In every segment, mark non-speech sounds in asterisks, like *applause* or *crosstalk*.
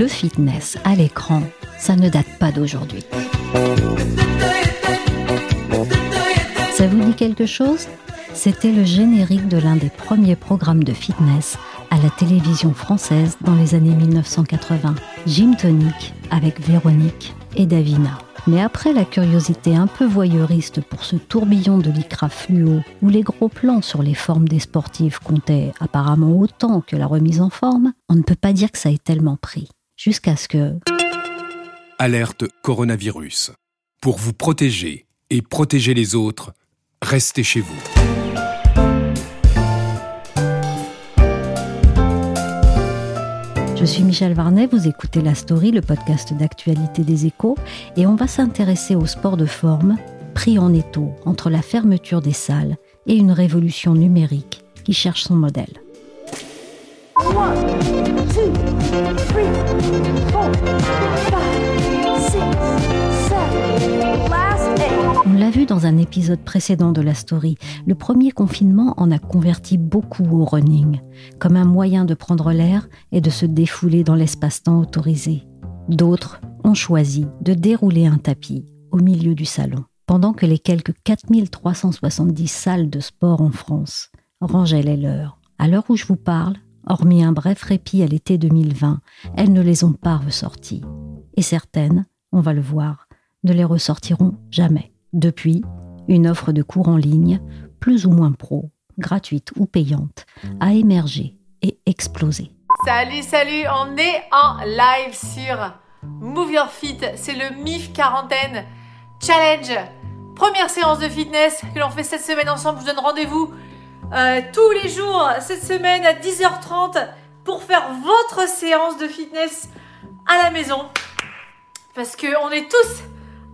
Le fitness à l'écran, ça ne date pas d'aujourd'hui. Ça vous dit quelque chose? C'était le générique de l'un des premiers programmes de fitness à la télévision française dans les années 1980. Gym Tonic avec Véronique et Davina. Mais après la curiosité un peu voyeuriste pour ce tourbillon de lycra fluo, où les gros plans sur les formes des sportifs comptaient apparemment autant que la remise en forme, on ne peut pas dire que ça ait tellement pris jusqu'à ce que... Alerte coronavirus. Pour vous protéger et protéger les autres, restez chez vous. Je suis Michel Varnet, vous écoutez La Story, le podcast d'actualité des échos, et on va s'intéresser au sport de forme, pris en étau entre la fermeture des salles et une révolution numérique qui cherche son modèle. On l'a vu dans un épisode précédent de la story, le premier confinement en a converti beaucoup au running, comme un moyen de prendre l'air et de se défouler dans l'espace-temps autorisé. D'autres ont choisi de dérouler un tapis au milieu du salon, pendant que les quelques 4370 salles de sport en France rangeaient les leurs. À l'heure où je vous parle, Hormis un bref répit à l'été 2020, elles ne les ont pas ressorties. Et certaines, on va le voir, ne les ressortiront jamais. Depuis, une offre de cours en ligne, plus ou moins pro, gratuite ou payante, a émergé et explosé. Salut, salut, on est en live sur Move Your Fit, c'est le MIF quarantaine challenge. Première séance de fitness que l'on fait cette semaine ensemble, je vous donne rendez-vous euh, tous les jours cette semaine à 10h30 pour faire votre séance de fitness à la maison. Parce qu'on est tous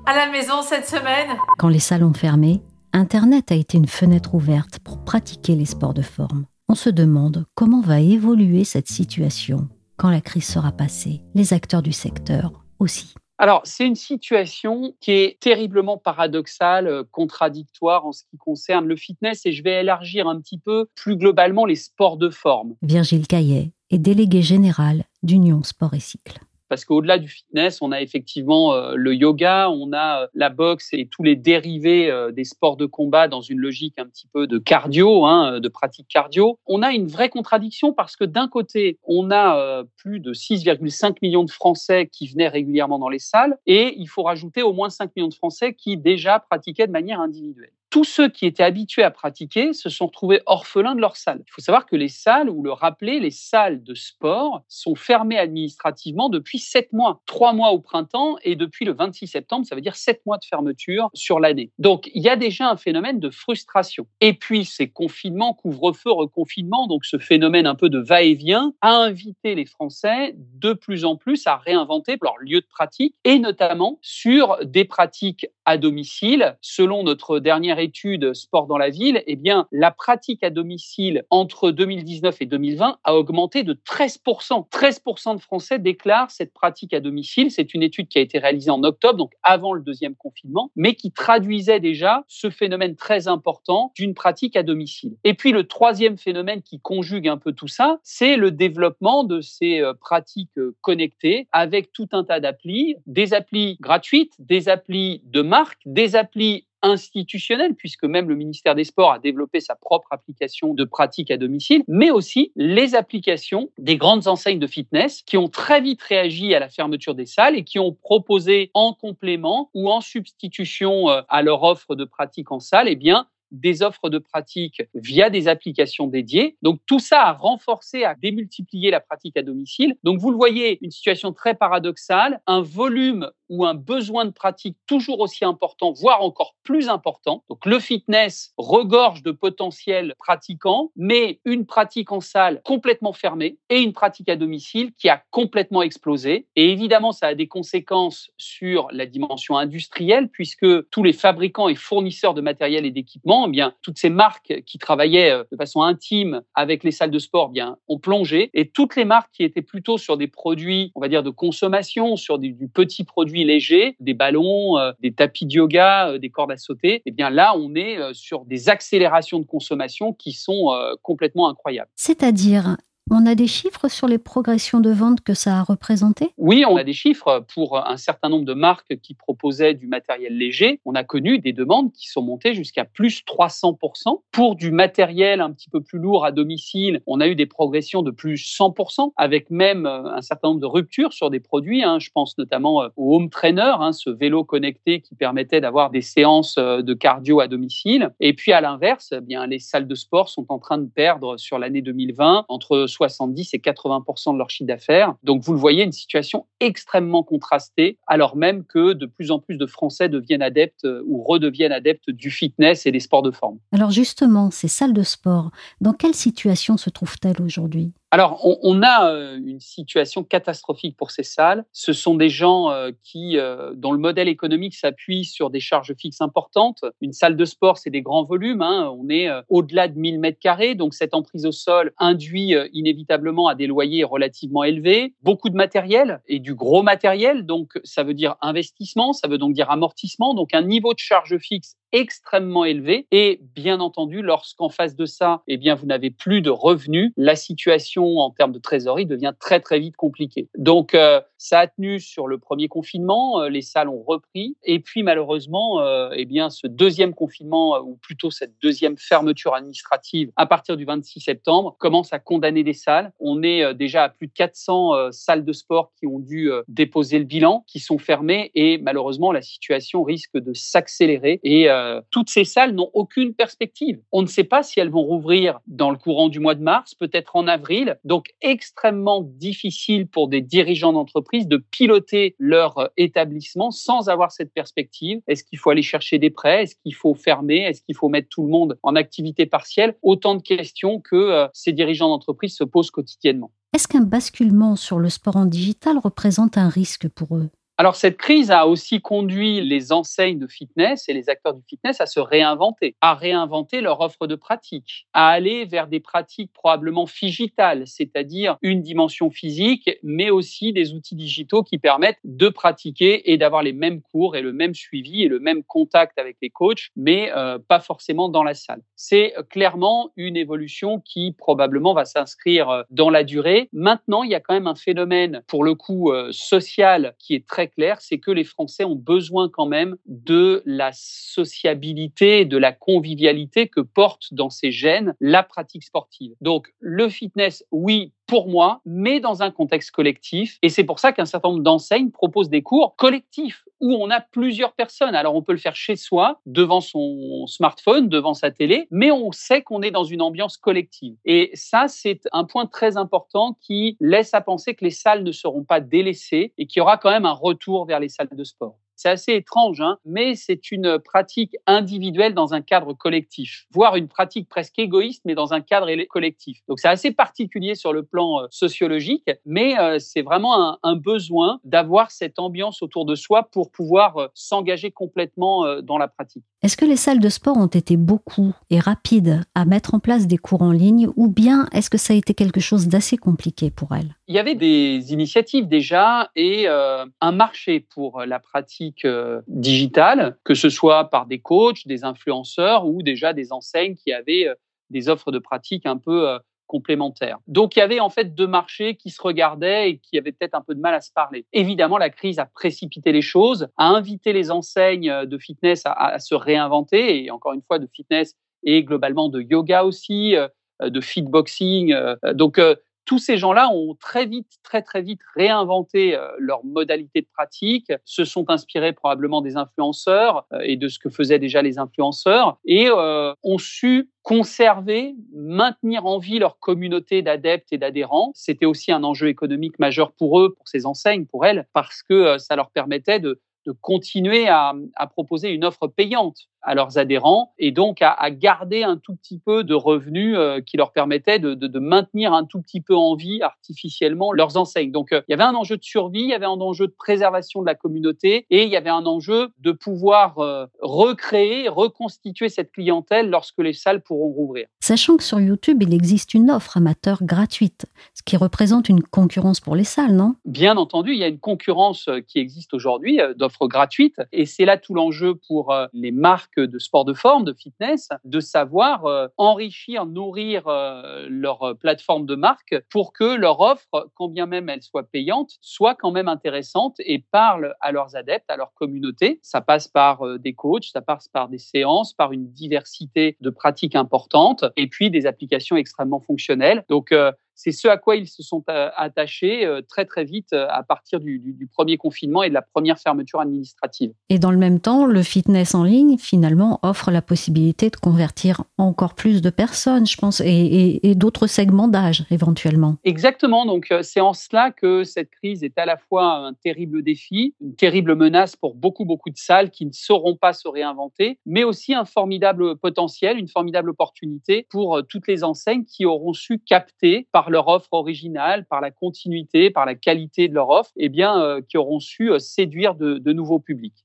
à la maison cette semaine. Quand les salles ont fermé, Internet a été une fenêtre ouverte pour pratiquer les sports de forme. On se demande comment va évoluer cette situation quand la crise sera passée. Les acteurs du secteur aussi. Alors, c'est une situation qui est terriblement paradoxale, euh, contradictoire en ce qui concerne le fitness et je vais élargir un petit peu plus globalement les sports de forme. Virgile Caillet est délégué général d'Union Sport et Cycle parce qu'au-delà du fitness, on a effectivement euh, le yoga, on a euh, la boxe et tous les dérivés euh, des sports de combat dans une logique un petit peu de cardio, hein, de pratique cardio. On a une vraie contradiction parce que d'un côté, on a plus de 6,5 millions de Français qui venaient régulièrement dans les salles et il faut rajouter au moins 5 millions de Français qui déjà pratiquaient de manière individuelle tous ceux qui étaient habitués à pratiquer se sont retrouvés orphelins de leur salle. Il faut savoir que les salles, ou le rappeler, les salles de sport sont fermées administrativement depuis sept mois, trois mois au printemps et depuis le 26 septembre, ça veut dire sept mois de fermeture sur l'année. Donc il y a déjà un phénomène de frustration. Et puis ces confinements, couvre-feu, reconfinement, donc ce phénomène un peu de va-et-vient, a invité les Français de plus en plus à réinventer leur lieu de pratique et notamment sur des pratiques à domicile. Selon notre dernière étude Sport dans la ville, eh bien, la pratique à domicile entre 2019 et 2020 a augmenté de 13%. 13% de Français déclarent cette pratique à domicile. C'est une étude qui a été réalisée en octobre, donc avant le deuxième confinement, mais qui traduisait déjà ce phénomène très important d'une pratique à domicile. Et puis le troisième phénomène qui conjugue un peu tout ça, c'est le développement de ces euh, pratiques euh, connectées avec tout un tas d'applis, des applis gratuites, des applis de des applis institutionnelles, puisque même le ministère des Sports a développé sa propre application de pratique à domicile, mais aussi les applications des grandes enseignes de fitness qui ont très vite réagi à la fermeture des salles et qui ont proposé en complément ou en substitution euh, à leur offre de pratique en salle, eh bien, des offres de pratique via des applications dédiées. Donc tout ça a renforcé, a démultiplié la pratique à domicile. Donc vous le voyez, une situation très paradoxale, un volume ou un besoin de pratique toujours aussi important, voire encore plus important. Donc le fitness regorge de potentiels pratiquants, mais une pratique en salle complètement fermée et une pratique à domicile qui a complètement explosé. Et évidemment, ça a des conséquences sur la dimension industrielle, puisque tous les fabricants et fournisseurs de matériel et d'équipement, eh bien toutes ces marques qui travaillaient euh, de façon intime avec les salles de sport, eh bien ont plongé, et toutes les marques qui étaient plutôt sur des produits, on va dire de consommation, sur du, petit produit léger, des ballons, euh, des tapis de yoga, euh, des cordes à sauter, eh bien là, on est sur des accélérations de consommation qui sont complètement incroyables. C'est-à-dire, on a des chiffres sur les progressions de vente que ça a représenté? Oui, on a des chiffres pour un certain nombre de marques qui proposaient du matériel léger. On a connu des demandes qui sont montées jusqu'à plus 300%. Pour du matériel un petit peu plus lourd à domicile, on a eu des progressions de plus 100%, avec même euh, un certain nombre de ruptures sur des produits. Hein. Je pense notamment euh, au home trainer, hein, ce vélo connecté qui permettait d'avoir des séances euh, de cardio à domicile. Et puis à l'inverse, eh bien les salles de sport sont en train de perdre sur l'année 2020 entre 70 et 80% de leur chiffre d'affaires. Donc vous le voyez, une situation extrêmement contrastée, alors même que de plus en plus de Français deviennent adeptes euh, ou redeviennent adeptes du fitness et des sports de forme. Alors justement, ces salles de sport, dans quelle situation se trouvent-elles aujourd'hui? Alors, on, a euh, une situation catastrophique pour ces salles. Ce sont des gens euh, qui, euh, dont le modèle économique s'appuie sur des charges fixes importantes. Une salle de sport, c'est des grands volumes. Hein. On est au-delà de 1000 mètres carrés. Donc, cette emprise au sol induit inévitablement à des loyers relativement élevés. Beaucoup de matériel et du gros matériel. Donc, ça veut dire investissement, ça veut donc dire amortissement. Donc, un niveau de charge fixe extrêmement élevé. Et bien entendu, lorsqu'en face de ça, eh bien, vous n'avez plus de revenus, la situation en termes de trésorerie devient très très vite compliquée. Donc, euh, ça a tenu sur le premier confinement, euh, les salles ont repris, et puis malheureusement, euh, eh bien, ce deuxième confinement ou plutôt cette deuxième fermeture administrative à partir du 26 septembre commence à condamner des salles. On est déjà à plus de 400 salles de sport qui ont dû déposer le bilan, qui sont fermées, et malheureusement, la situation risque de s'accélérer et euh, toutes ces salles n'ont aucune perspective. On ne sait pas si elles vont rouvrir dans le courant du mois de mars, peut-être en avril. Donc, extrêmement difficile pour des dirigeants d'entreprise de piloter leur euh, établissement sans avoir cette perspective. Est-ce qu'il faut aller chercher des prêts? Est-ce qu'il faut fermer? Est-ce qu'il faut mettre tout le monde en activité partielle? Autant de questions que euh, ces dirigeants d'entreprise se posent quotidiennement. Est-ce qu'un basculement sur le sport en digital représente un risque pour eux? Alors cette crise a aussi conduit les enseignes de fitness et les acteurs du fitness à se réinventer, à réinventer leur offre de pratique, à aller vers des pratiques probablement figitales, c'est-à-dire une dimension physique, mais aussi des outils digitaux qui permettent de pratiquer et d'avoir les mêmes cours et le même suivi et le même contact avec les coachs, mais euh, pas forcément dans la salle. C'est clairement une évolution qui probablement va s'inscrire euh, dans la durée. Maintenant, il y a quand même un phénomène, pour le coup, euh, social qui est très clair, c'est que les Français ont besoin quand même de la sociabilité, de la convivialité que porte dans ces gènes la pratique sportive. Donc le fitness, oui, pour moi, mais dans un contexte collectif. Et c'est pour ça qu'un certain nombre d'enseignes proposent des cours collectifs où on a plusieurs personnes. Alors on peut le faire chez soi, devant son smartphone, devant sa télé, mais on sait qu'on est dans une ambiance collective. Et ça, c'est un point très important qui laisse à penser que les salles ne seront pas délaissées et qu'il y aura quand même un retour vers les salles de sport. C'est assez étrange, hein, mais c'est une pratique individuelle dans un cadre collectif, voire une pratique presque égoïste, mais dans un cadre collectif. Donc c'est assez particulier sur le plan euh, sociologique, mais euh, c'est vraiment un, besoin d'avoir cette ambiance autour de soi pour pouvoir euh, s'engager complètement dans la pratique. Est-ce que les salles de sport ont été beaucoup et rapides à mettre en place des cours en ligne, ou bien est-ce que ça a été quelque chose d'assez compliqué pour elles? Il y avait des initiatives déjà et un marché pour la pratique euh, digitale, que ce soit par des coachs, des influenceurs ou déjà des enseignes qui avaient euh, des offres de pratique un peu euh, complémentaires. Donc il y avait en fait deux marchés qui se regardaient et qui avaient peut-être un peu de mal à se parler. Évidemment, la crise a précipité les choses, a invité les enseignes de fitness à, se réinventer, et encore une fois de fitness et globalement de yoga aussi, de fitboxing. Donc tous ces gens-là ont très vite, très très vite réinventé euh, leur modalité de pratique, se sont inspirés probablement des influenceurs euh, et de ce que faisaient déjà les influenceurs et euh, ont su conserver, maintenir en vie leur communauté d'adeptes et d'adhérents. C'était aussi un enjeu économique majeur pour eux, pour ces enseignes, pour elles, parce que ça leur permettait de, de continuer à, proposer une offre payante à leurs adhérents et donc à, garder un tout petit peu de revenus euh, qui leur permettait de, maintenir un tout petit peu en vie artificiellement leurs enseignes. Donc euh, il y avait un enjeu de survie, il y avait un enjeu de préservation de la communauté et il y avait un enjeu de pouvoir euh, recréer, reconstituer cette clientèle lorsque les salles pourront rouvrir. Sachant que sur YouTube, il existe une offre amateur gratuite, qui représente une concurrence pour les salles, non? Bien entendu, il y a une concurrence qui existe aujourd'hui d'offres gratuites et c'est là tout l'enjeu pour les marques de sport de forme, de fitness, de savoir euh, enrichir, nourrir euh, leur plateforme de marque pour que leur offre, quand bien même elle soit payante, soit quand même intéressante et parle à leurs adeptes, à leur communauté. Ça passe par euh, des coachs, ça passe par des séances, par une diversité de pratiques importantes et puis des applications extrêmement fonctionnelles. Donc, c'est ce à quoi ils se sont euh, attachés euh, très très vite euh, à partir du, du, premier confinement et de la première fermeture administrative. Et dans le même temps, le fitness en ligne, finalement, offre la possibilité de convertir encore plus de personnes, je pense, et, et, et d'autres segments d'âge éventuellement. Exactement, donc c'est en cela que cette crise est à la fois un terrible défi, une terrible menace pour beaucoup, beaucoup de salles qui ne sauront pas se réinventer, mais aussi un formidable potentiel, une formidable opportunité pour toutes les enseignes qui auront su capter par par leur offre originale, par la continuité, par la qualité de leur offre, et eh bien, euh, qui auront su euh, séduire de, de nouveaux publics.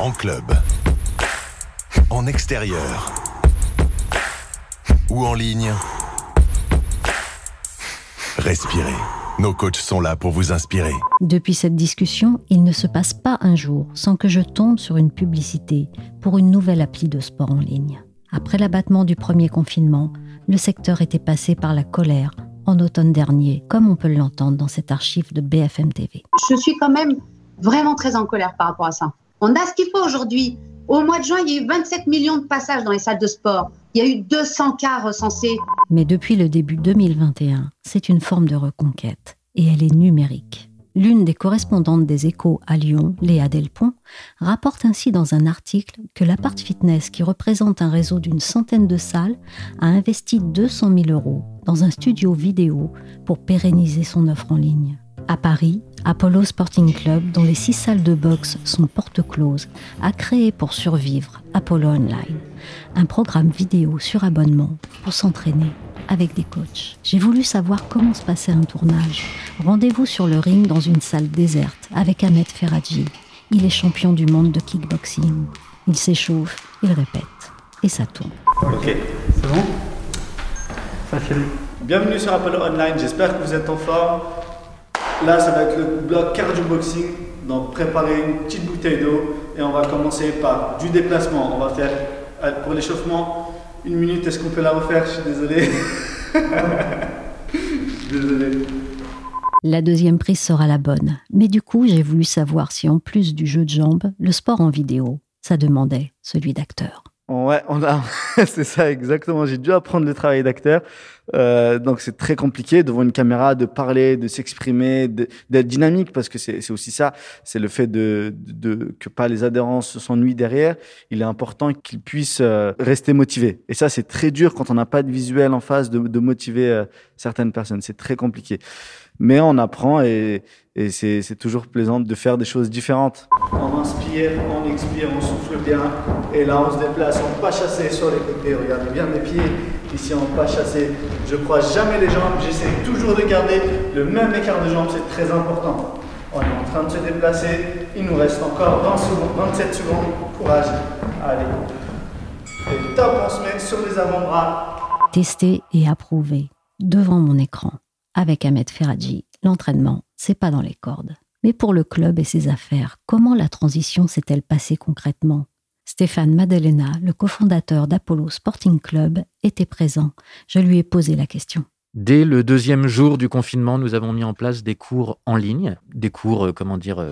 En club, en extérieur ou en ligne, respirez. Nos coachs sont là pour vous inspirer. Depuis cette discussion, il ne se passe pas un jour sans que je tombe sur une publicité pour une nouvelle appli de sport en ligne. Après l'abattement du premier confinement, le secteur était passé par la colère en automne dernier, comme on peut l'entendre dans cette archive de BFM TV. Je suis quand même vraiment très en colère par rapport à ça. On a ce qu'il faut aujourd'hui. Au mois de juin, il y a eu 27 millions de passages dans les salles de sport. Il y a eu 200 cas recensés. Mais depuis le début 2021, c'est une forme de reconquête et elle est numérique. L'une des correspondantes des échos à Lyon, Léa Delpont, rapporte ainsi dans un article que l'Apart Fitness, qui représente un réseau d'une centaine de salles, a investi 200 000 euros dans un studio vidéo pour pérenniser son offre en ligne. À Paris, Apollo Sporting Club, dont les six salles de boxe sont portes closes, a créé pour survivre Apollo Online, un programme vidéo sur abonnement pour s'entraîner avec des coachs. J'ai voulu savoir comment se passait un tournage. Rendez-vous sur le ring dans une salle déserte avec Ahmed Ferradji. Il est champion du monde de kickboxing. Il s'échauffe, il répète et ça tourne. Ok, c'est bon? Facile. Bienvenue sur Apollo Online, j'espère que vous êtes en forme. Là, ça va être le bloc cardio boxing. Donc, préparez une petite bouteille d'eau et on va commencer par du déplacement. On va faire pour l'échauffement une minute, est-ce qu'on peut la refaire? Je suis désolé. *laughs* désolé. La deuxième prise sera la bonne. Mais du coup, j'ai voulu savoir si en plus du jeu de jambes, le sport en vidéo, ça demandait celui d'acteur. Ouais, on a, *laughs* c'est ça exactement. J'ai dû apprendre le travail d'acteur, euh, donc c'est très compliqué devant une caméra de parler, de s'exprimer, d'être dynamique parce que c'est aussi ça. C'est le fait de, de, que pas les adhérents s'ennuient derrière. Il est important qu'ils puissent euh, rester motivés. Et ça, c'est très dur quand on n'a pas de visuel en face de, de motiver euh, certaines personnes. C'est très compliqué mais on apprend et, et c'est toujours plaisant de faire des choses différentes. On inspire, on expire, on souffle bien et là on se déplace en pas chassé sur les côtés. Regardez bien mes pieds ici en pas chassé. Je croise jamais les jambes, j'essaie toujours de garder le même écart de jambes, c'est très important. On est en train de se déplacer, il nous reste encore 20 secondes, 27 secondes. Courage, allez. Et top, on se met sur les avant-bras. Testé et approuvé devant mon écran avec Ahmed Ferradji, l'entraînement, c'est pas dans les cordes. Mais pour le club et ses affaires, comment la transition s'est-elle passée concrètement? Stéphane Madelena, le cofondateur d'Apollo Sporting Club, était présent. Je lui ai posé la question. Dès le deuxième jour du confinement, nous avons mis en place des cours en ligne, des cours, comment dire,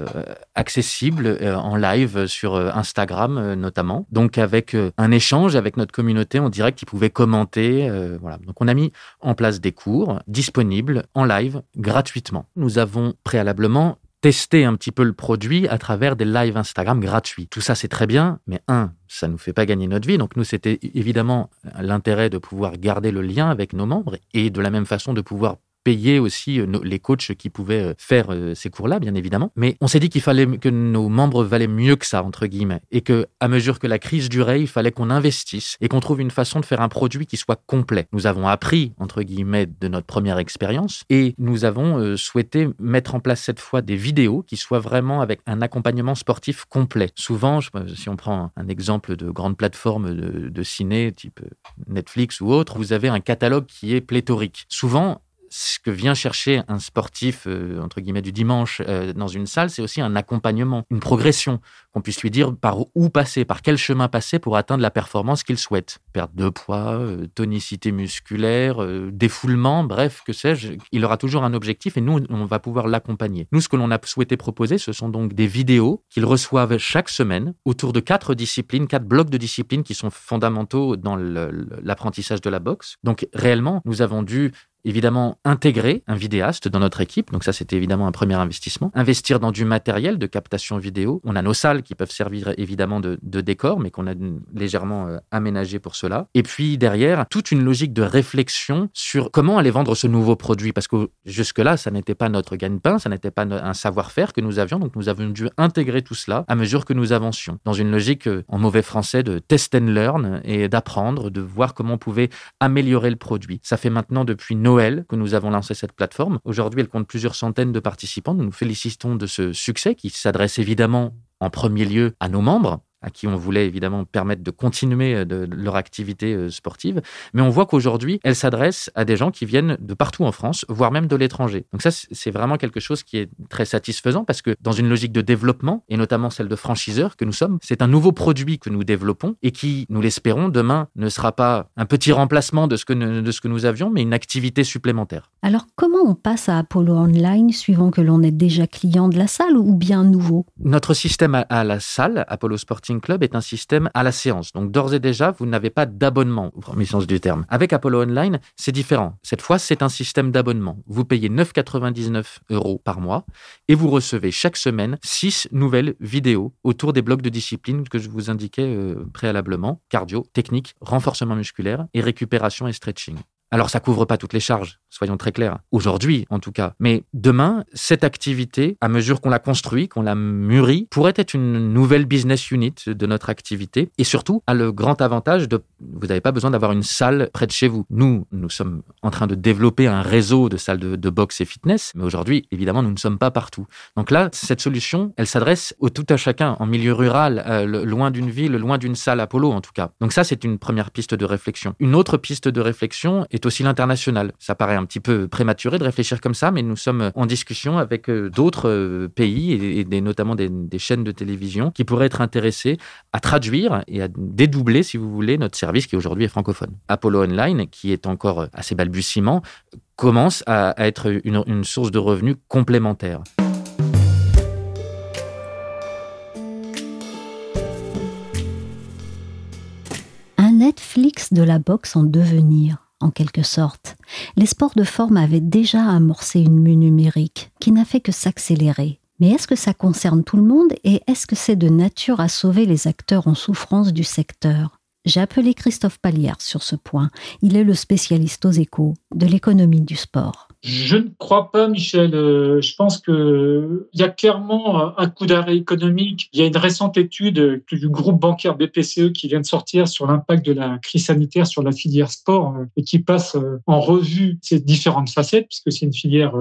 accessibles en live sur Instagram notamment. Donc avec un échange avec notre communauté en direct qui pouvait commenter. voilà. Donc on a mis en place des cours disponibles en live gratuitement. Nous avons préalablement tester un petit peu le produit à travers des lives Instagram gratuits. Tout ça, c'est très bien, mais un, ça nous fait pas gagner notre vie. Donc nous, c'était évidemment l'intérêt de pouvoir garder le lien avec nos membres et de la même façon de pouvoir payer aussi euh, les coachs qui pouvaient euh, faire euh, ces cours-là, bien évidemment. Mais on s'est dit qu'il fallait que nos membres valaient mieux que ça, entre guillemets, et que à mesure que la crise durait, il fallait qu'on investisse et qu'on trouve une façon de faire un produit qui soit complet. Nous avons appris, entre guillemets, de notre première expérience et nous avons souhaité mettre en place cette fois des vidéos qui soient vraiment avec un accompagnement sportif complet. Souvent, si on prend un exemple de grande plateforme de, de ciné, type Netflix ou autre, vous avez un catalogue qui est pléthorique. Souvent, ce que vient chercher un sportif, euh, entre guillemets, du dimanche euh, dans une salle, c'est aussi un accompagnement, une progression, qu'on puisse lui dire par où passer, par quel chemin passer pour atteindre la performance qu'il souhaite. Perte de poids, euh, tonicité musculaire, défoulement, bref, que sais-je. Il aura toujours un objectif et nous, on va pouvoir l'accompagner. Nous, ce que l'on a souhaité proposer, ce sont donc des vidéos qu'ils reçoivent chaque semaine autour de quatre disciplines, quatre blocs de disciplines qui sont fondamentaux dans l'apprentissage de la boxe. Donc, réellement, nous avons dû évidemment intégrer un vidéaste dans notre équipe. Donc ça, c'était évidemment un premier investissement. Investir dans du matériel de captation vidéo. On a nos salles qui peuvent servir évidemment de, décor, mais qu'on a légèrement euh, aménagé pour cela. Et puis derrière, toute une logique de réflexion sur comment aller vendre ce nouveau produit. Parce que jusque-là, ça n'était pas notre gagne-pain, ça n'était pas un savoir-faire que nous avions. Donc nous avons dû intégrer tout cela à mesure que nous avancions. Dans une logique, euh, en mauvais français, de test and learn et d'apprendre, de voir comment on pouvait améliorer le produit. Ça fait maintenant depuis nos Noël que nous avons lancé cette plateforme. Aujourd'hui, elle compte plusieurs centaines de participants. Nous nous félicitons de ce succès qui s'adresse évidemment en premier lieu à nos membres, à qui on voulait évidemment permettre de continuer euh, de, leur activité euh, sportive. Mais on voit qu'aujourd'hui, elle s'adresse à des gens qui viennent de partout en France, voire même de l'étranger. Donc ça, c'est vraiment quelque chose qui est très satisfaisant parce que dans une logique de développement, et notamment celle de franchiseur que nous sommes, c'est un nouveau produit que nous développons et qui, nous l'espérons, demain ne sera pas un petit remplacement de ce, que de ce que nous avions, mais une activité supplémentaire. Alors comment on passe à Apollo Online suivant que l'on est déjà client de la salle ou bien nouveau? Notre système à la salle, Apollo Sporting Club est un système à la séance. Donc d'ores et déjà, vous n'avez pas d'abonnement, au premier sens du terme. Avec Apollo Online, c'est différent. Cette fois, c'est un système d'abonnement. Vous payez 9,99 euros par mois et vous recevez chaque semaine 6 nouvelles vidéos autour des blocs de discipline que je vous indiquais euh, préalablement cardio, technique, renforcement musculaire et récupération et stretching. Alors ça couvre pas toutes les charges, soyons très clairs. Aujourd'hui, en tout cas. Mais demain, cette activité, à mesure qu'on la construit, qu'on la mûrit, pourrait être une nouvelle business unit de notre activité et surtout a le grand avantage de, vous n'avez pas besoin d'avoir une salle près de chez vous. Nous, nous sommes en train de développer un réseau de salles de, boxe et fitness, mais aujourd'hui, évidemment, nous ne sommes pas partout. Donc là, cette solution, elle s'adresse au tout à chacun, en milieu rural, euh, loin d'une ville, loin d'une salle Apollo, en tout cas. Donc ça, c'est une première piste de réflexion. Une autre piste de réflexion est aussi l'international. Ça paraît un petit peu prématuré de réfléchir comme ça, mais nous sommes en discussion avec euh, d'autres euh, pays et, notamment des, chaînes de télévision qui pourraient être intéressés à traduire et à dédoubler, si vous voulez, notre service qui aujourd'hui est francophone. Apollo Online, qui est encore assez balbutiement, commence à, être une source de revenus complémentaire. Netflix de la boxe en devenir, en quelque sorte. Les sports de forme avaient déjà amorcé une mue numérique qui n'a fait que s'accélérer. Mais est-ce que ça concerne tout le monde et est-ce que c'est de nature à sauver les acteurs en souffrance du secteur? J'ai appelé Christophe Pallière sur ce point. Il est le spécialiste aux échos de l'économie du sport. Je ne crois pas, Michel. Euh, je pense qu'il y a clairement un coup d'arrêt économique. Il y a une récente étude du groupe bancaire BPCE qui vient de sortir sur l'impact de la crise sanitaire sur la filière sport euh, et qui passe euh, en revue ces différentes facettes puisque c'est une filière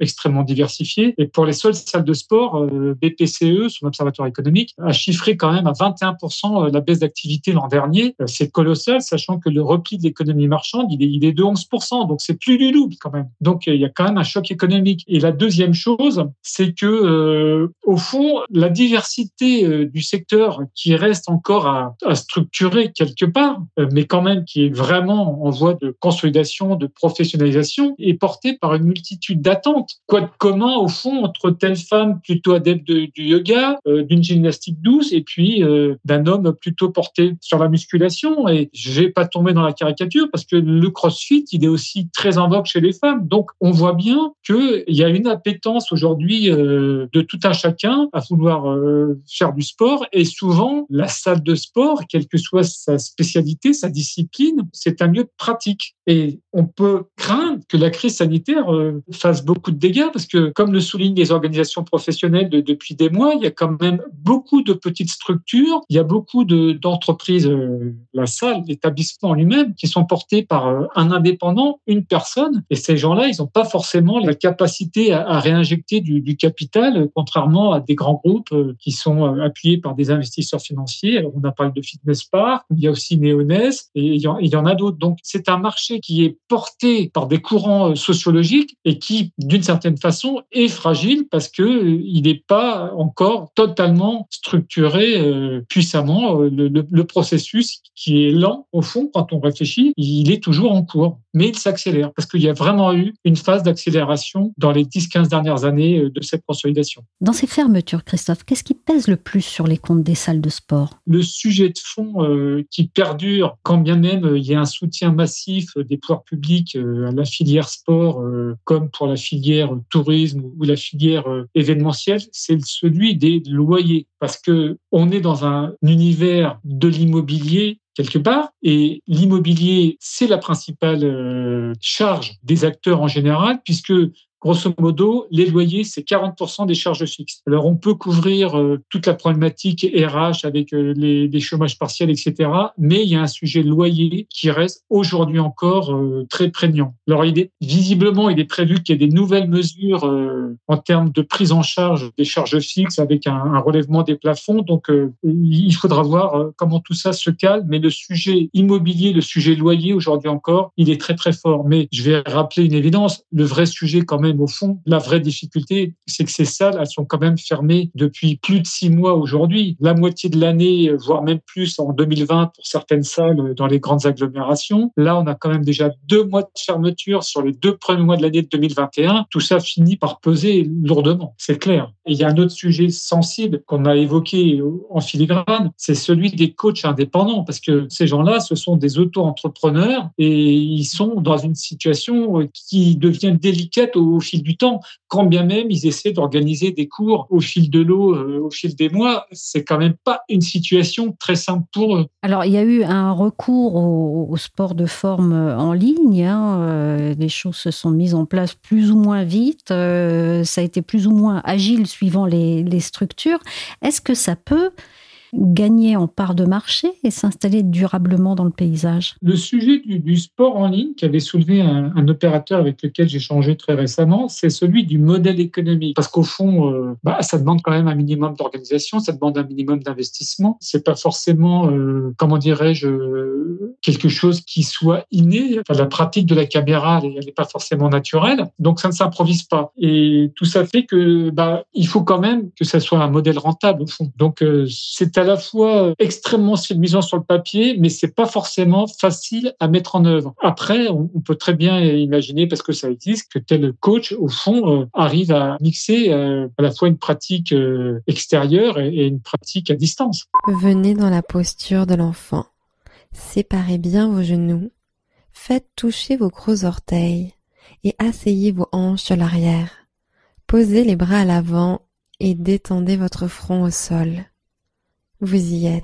extrêmement diversifiée. Et pour les seules salles de sport, BPCE, son observatoire économique, a chiffré quand même à 21% la baisse d'activité l'an dernier euh, c'est colossal, sachant que le repli de l'économie marchande, il est, de 11%, donc c'est plus du double quand même. Donc il y a quand même un choc économique. Et la deuxième chose, c'est que euh, au fond, la diversité euh, du secteur qui reste encore à structurer quelque part, mais quand même qui est vraiment en voie de consolidation, de professionnalisation, est portée par une multitude d'attentes. Quoi de commun au fond entre telle femme plutôt adepte du yoga, d'une gymnastique douce, et puis d'un homme plutôt porté sur la musculation. Et je vais pas tomber dans la caricature parce que le CrossFit, il est aussi très en vogue chez les femmes. Donc, on voit bien qu'il y a une appétence aujourd'hui euh, de tout un chacun à vouloir euh, faire du sport. Et souvent, la salle de sport, quelle que soit sa spécialité, sa discipline, c'est un lieu de pratique. Et on peut craindre que la crise sanitaire euh, fasse beaucoup de dégâts parce que, comme le soulignent les organisations professionnelles depuis des mois, il y a quand même beaucoup de petites structures, il y a beaucoup d'entreprises, euh, la salle, l'établissement lui-même, qui sont portés par euh, un indépendant, une personne. Et ces gens-là, ils n'ont pas forcément la capacité à, réinjecter du, capital, contrairement à des grands groupes qui sont appuyés par des investisseurs financiers. On a parlé de Fitness Park, il y a aussi Neoness, et il y en a d'autres. Donc, c'est un marché qui est porté par des courants sociologiques et qui, d'une certaine façon, est fragile parce que il n'est pas encore totalement structuré puissamment. Le, le, processus qui est lent, au fond, quand on réfléchit, il est toujours en cours, mais il s'accélère parce qu'il y a vraiment eu une phase d'accélération dans les 10-15 dernières années de cette consolidation. Dans ces fermetures, Christophe, qu'est-ce qui pèse le plus sur les comptes des salles de sport? Le sujet de fond qui perdure, quand bien même il y a un soutien massif des pouvoirs publics à la filière sport, comme pour la filière tourisme ou la filière événementielle, c'est celui des loyers. Parce que on est dans un univers de l'immobilier quelque part. Et l'immobilier, c'est la principale charge des acteurs en général, puisque Grosso modo, les loyers, c'est 40% des charges fixes. Alors, on peut couvrir euh, toute la problématique RH avec euh, les, chômages partiels, etc. Mais il y a un sujet loyer qui reste aujourd'hui encore euh, très prégnant. Alors, il est, visiblement, il est prévu qu'il y ait des nouvelles mesures en termes de prise en charge des charges fixes avec un relèvement des plafonds. Donc, il faudra voir comment tout ça se calme. Mais le sujet immobilier, le sujet loyer, aujourd'hui encore, il est très, très fort. Mais je vais rappeler une évidence. Le vrai sujet, quand même, au fond, la vraie difficulté, c'est que ces salles, elles sont quand même fermées depuis plus de six mois aujourd'hui. La moitié de l'année, voire même plus en 2020 pour certaines salles dans les grandes agglomérations. Là, on a quand même déjà deux mois de fermeture sur les deux premiers mois de l'année de 2021. Tout ça finit par peser lourdement, c'est clair. Et il y a un autre sujet sensible qu'on a évoqué en filigrane, c'est celui des coachs indépendants, parce que ces gens-là, ce sont des auto-entrepreneurs et ils sont dans une situation qui devient délicate au fil du temps, quand bien même ils essaient d'organiser des cours au fil de l'eau, euh, au fil des mois, c'est quand même pas une situation très simple pour eux. Alors, il y a eu un recours au, sport de forme euh, en ligne. Hein, euh, les choses se sont mises en place plus ou moins vite. ça a été plus ou moins agile suivant les, les structures. Est-ce que ça peut gagner en part de marché et s'installer durablement dans le paysage Le sujet du, sport en ligne qu'avait soulevé un, opérateur avec lequel j'ai changé très récemment, c'est celui du modèle économique. Parce qu'au fond, euh, bah, ça demande quand même un minimum d'organisation, ça demande un minimum d'investissement. C'est pas forcément, euh, comment dirais-je, quelque chose qui soit inné. la pratique de la caméra, elle n'est pas forcément naturelle, donc ça ne s'improvise pas. Et tout ça fait que bah, il faut quand même que ça soit un modèle rentable au fond. Donc euh, c'est à la fois extrêmement séduisant sur le papier, mais c'est pas forcément facile à mettre en œuvre. Après, on, peut très bien imaginer, parce que ça existe, que tel coach, au fond, euh, arrive à mixer euh, à la fois une pratique euh, extérieure et une pratique à distance. Venez dans la posture de l'enfant. Séparez bien vos genoux. Faites toucher vos gros orteils et asseyez vos hanches sur l'arrière. Posez les bras à l'avant et détendez votre front au sol. Vous y êtes.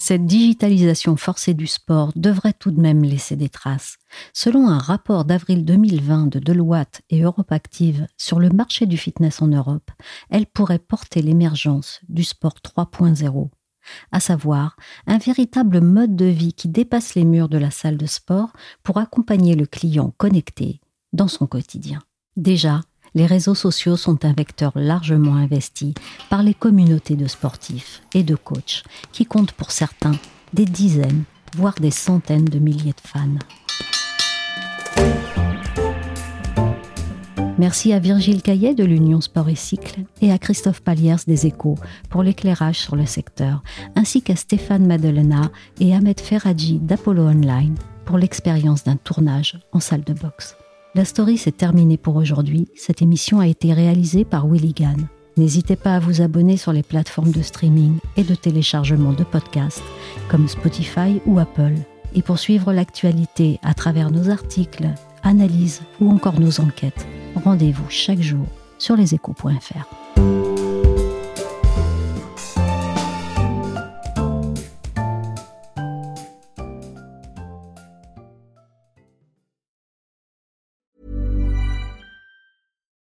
Cette digitalisation forcée du sport devrait tout de même laisser des traces. Selon un rapport d'avril 2020 de Deloitte et Europe Active sur le marché du fitness en Europe, elle pourrait porter l'émergence du sport 3.0, à savoir un véritable mode de vie qui dépasse les murs de la salle de sport pour accompagner le client connecté dans son quotidien. Déjà, les réseaux sociaux sont un vecteur largement investi par les communautés de sportifs et de coachs qui comptent pour certains des dizaines voire des centaines de milliers de fans. Merci à Virgile Caillet de l'Union Sport et Cycle et à Christophe Paliers des Échos pour l'éclairage sur le secteur, ainsi qu'à Stéphane Madelena et Ahmed Ferradji d'Apollo Online pour l'expérience d'un tournage en salle de boxe. La story s'est terminée pour aujourd'hui. Cette émission a été réalisée par Willy Gann. N'hésitez pas à vous abonner sur les plateformes de streaming et de téléchargement de podcasts comme Spotify ou Apple. Et pour suivre l'actualité à travers nos articles, analyses ou encore nos enquêtes, rendez-vous chaque jour sur leséchos.fr.